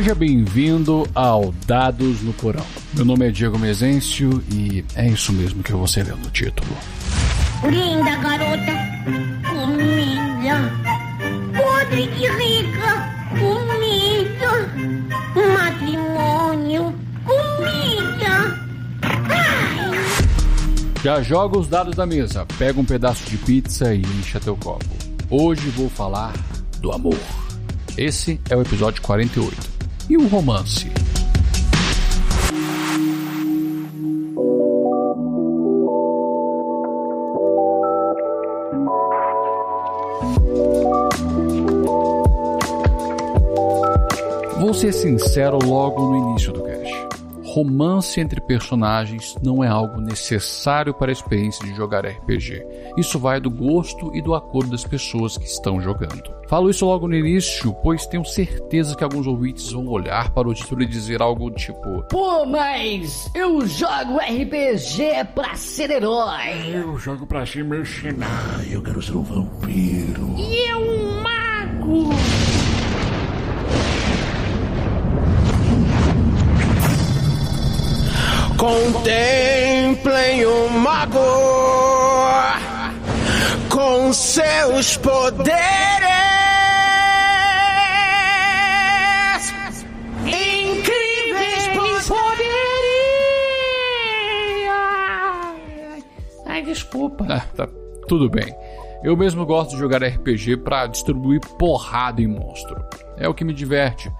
Seja bem-vindo ao Dados no Porão. Meu nome é Diego Mezencio e é isso mesmo que você leu no título. Linda garota, comida. Podre de rica, comida. Matrimônio, comida. Ai! Já joga os dados da mesa, pega um pedaço de pizza e encha teu copo. Hoje vou falar do amor. Esse é o episódio 48. E o romance? Vou ser sincero logo no início do. Romance entre personagens não é algo necessário para a experiência de jogar RPG. Isso vai do gosto e do acordo das pessoas que estão jogando. Falo isso logo no início, pois tenho certeza que alguns ouvintes vão olhar para o título e dizer algo tipo: Pô, mas eu jogo RPG pra ser herói. Eu jogo pra ser mercenário, eu quero ser um vampiro. E eu um mago. Contemplem o mago com seus poderes. Incríveis poderes. Ai, desculpa. Ah, tá tudo bem. Eu mesmo gosto de jogar RPG para distribuir porrada em monstro. É o que me diverte.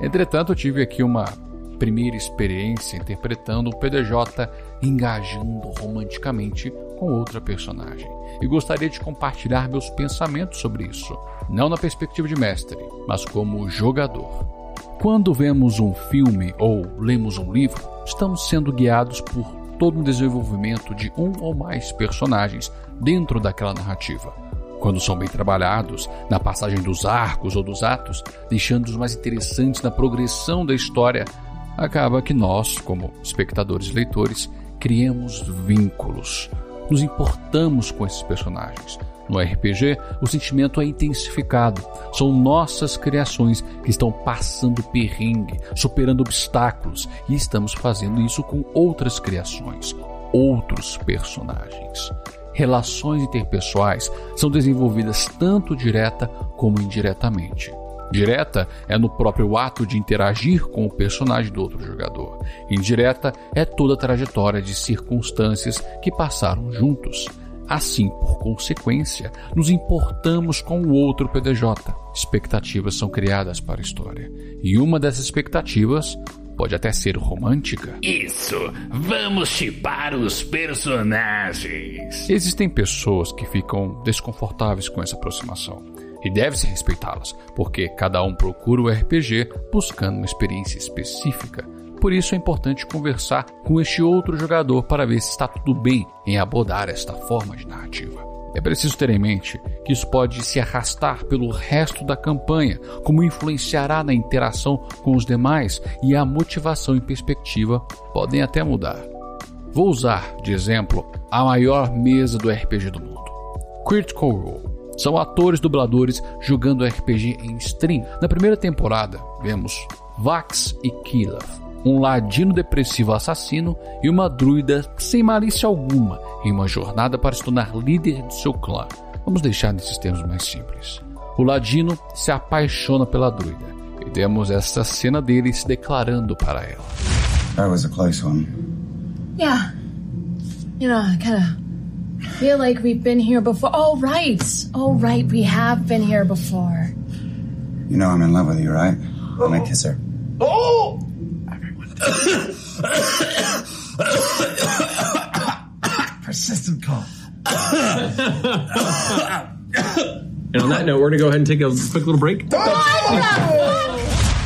Entretanto, eu tive aqui uma primeira experiência interpretando o PDJ engajando romanticamente com outra personagem. E gostaria de compartilhar meus pensamentos sobre isso, não na perspectiva de mestre, mas como jogador. Quando vemos um filme ou lemos um livro, estamos sendo guiados por todo um desenvolvimento de um ou mais personagens dentro daquela narrativa. Quando são bem trabalhados, na passagem dos arcos ou dos atos, deixando-os mais interessantes na progressão da história, acaba que nós, como espectadores e leitores, criamos vínculos, nos importamos com esses personagens. No RPG, o sentimento é intensificado. São nossas criações que estão passando perrengue, superando obstáculos, e estamos fazendo isso com outras criações, outros personagens. Relações interpessoais são desenvolvidas tanto direta como indiretamente. Direta é no próprio ato de interagir com o personagem do outro jogador. Indireta é toda a trajetória de circunstâncias que passaram juntos. Assim, por consequência, nos importamos com o outro PDJ. Expectativas são criadas para a história. E uma dessas expectativas pode até ser romântica. Isso, vamos chipar os personagens. Existem pessoas que ficam desconfortáveis com essa aproximação e deve-se respeitá-las, porque cada um procura o RPG buscando uma experiência específica. Por isso é importante conversar com este outro jogador para ver se está tudo bem em abordar esta forma de narrativa. É preciso ter em mente que isso pode se arrastar pelo resto da campanha, como influenciará na interação com os demais e a motivação e perspectiva podem até mudar. Vou usar de exemplo a maior mesa do RPG do mundo, Critical Role. São atores dubladores jogando RPG em stream. Na primeira temporada, vemos Vax e Kilaf, um ladino depressivo assassino e uma druida sem malícia alguma em uma jornada para se tornar líder de seu clã. Vamos deixar nesses termos mais simples. O ladino se apaixona pela druida e vemos esta cena dele se declarando para ela. That was a close one. Yeah. You know, I kind of feel like we've been here before. Oh, right. Oh, right. We have been here before. You know I'm in love with you, right? Can I kiss her? Oh! Persistent cough. and on that note, we're going to go ahead and take a quick little break.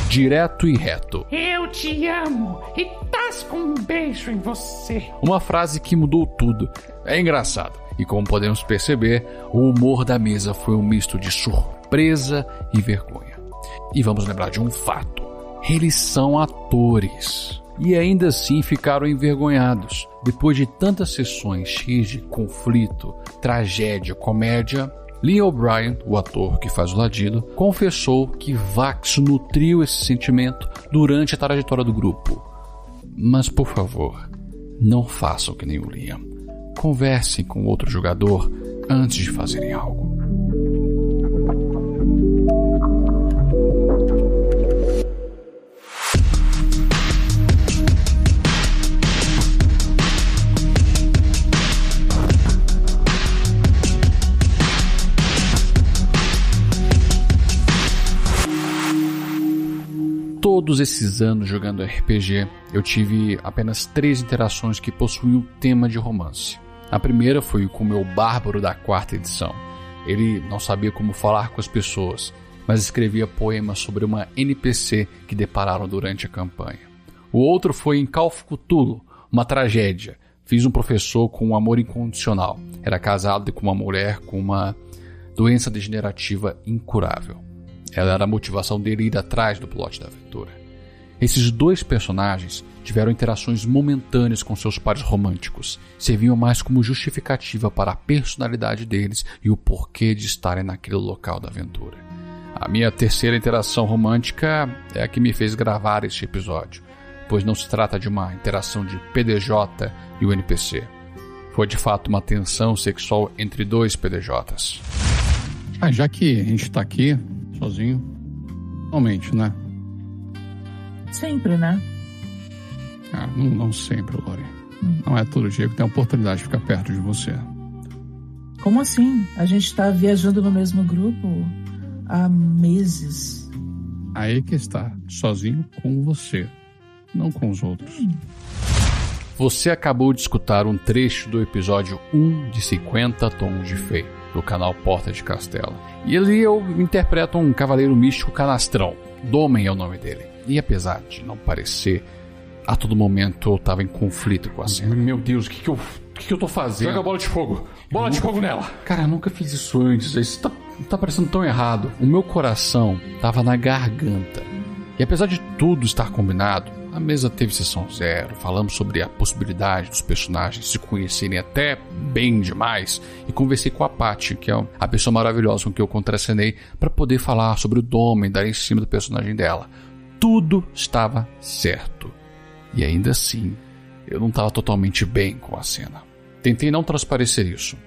Direto e reto. Eu te amo e tasco um beijo em você. Uma frase que mudou tudo. É engraçado. E como podemos perceber, o humor da mesa foi um misto de surpresa e vergonha. E vamos lembrar de um fato: eles são atores. E ainda assim ficaram envergonhados. Depois de tantas sessões cheias de conflito, tragédia, comédia, Lee O'Brien, o ator que faz o Ladino, confessou que Vax nutriu esse sentimento durante a trajetória do grupo. Mas por favor, não façam que nem o Liam. Conversem com outro jogador antes de fazerem algo. Todos esses anos jogando RPG, eu tive apenas três interações que possuíam tema de romance. A primeira foi com o meu bárbaro da quarta edição. Ele não sabia como falar com as pessoas, mas escrevia poemas sobre uma NPC que depararam durante a campanha. O outro foi em Cthulhu, uma tragédia. Fiz um professor com um amor incondicional. Era casado com uma mulher com uma doença degenerativa incurável. Ela era a motivação dele ir atrás do plot da aventura. Esses dois personagens tiveram interações momentâneas com seus pares românticos, serviam mais como justificativa para a personalidade deles e o porquê de estarem naquele local da aventura. A minha terceira interação romântica é a que me fez gravar este episódio, pois não se trata de uma interação de PDJ e o NPC. Foi de fato uma tensão sexual entre dois PDJs. Ah, já que a gente está aqui, sozinho. Normalmente, né? Sempre, né? Ah, não, não sempre, Lori. Hum. Não é todo dia que tem a oportunidade de ficar perto de você. Como assim? A gente está viajando no mesmo grupo há meses. Aí que está, sozinho com você, não com os outros. Hum. Você acabou de escutar um trecho do episódio 1 de 50 Tons de Feio do canal Porta de Castela. E ali eu interpreto um cavaleiro místico canastrão. Domen é o nome dele. E apesar de não parecer, a todo momento eu estava em conflito com a cena. Meu Deus, o que, que eu. O que, que eu tô fazendo? Joga bola de fogo! Bola de fogo nela! Cara, eu nunca fiz isso antes. Isso tá, tá parecendo tão errado. O meu coração tava na garganta. E apesar de tudo estar combinado, a mesa teve sessão zero, falamos sobre a possibilidade dos personagens se conhecerem até bem demais e conversei com a Paty, que é a pessoa maravilhosa com que eu contracenei, para poder falar sobre o Domen, dar em cima do personagem dela. Tudo estava certo. E ainda assim, eu não estava totalmente bem com a cena. Tentei não transparecer isso,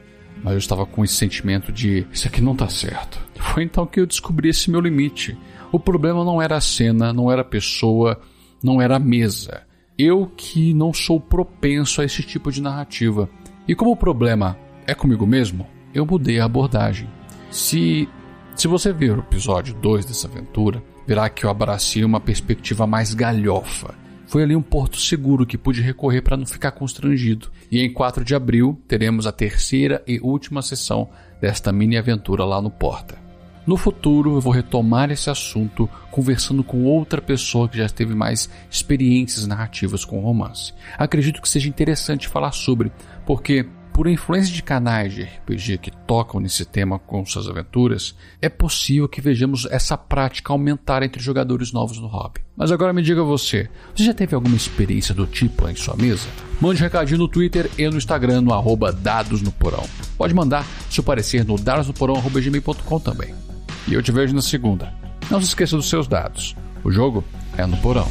mas eu estava com esse sentimento de isso aqui não está certo. Foi então que eu descobri esse meu limite. O problema não era a cena, não era a pessoa, não era a mesa. Eu que não sou propenso a esse tipo de narrativa. E como o problema é comigo mesmo, eu mudei a abordagem. Se se você ver o episódio 2 dessa aventura, verá que eu abracei uma perspectiva mais galhofa. Foi ali um porto seguro que pude recorrer para não ficar constrangido. E em 4 de abril teremos a terceira e última sessão desta mini aventura lá no Porta. No futuro, eu vou retomar esse assunto conversando com outra pessoa que já teve mais experiências narrativas com romance. Acredito que seja interessante falar sobre, porque por influência de canais de RPG que tocam nesse tema com suas aventuras, é possível que vejamos essa prática aumentar entre jogadores novos no hobby. Mas agora me diga você, você já teve alguma experiência do tipo em sua mesa? Mande um recadinho no Twitter e no Instagram no arroba dados no porão. Pode mandar seu parecer no dadosnoporão.gmail.com também. E eu te vejo na segunda. Não se esqueça dos seus dados. O jogo é no porão.